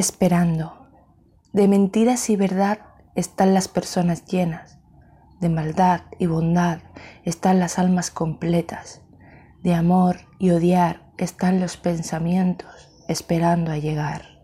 esperando. De mentiras y verdad están las personas llenas. De maldad y bondad están las almas completas. De amor y odiar están los pensamientos esperando a llegar.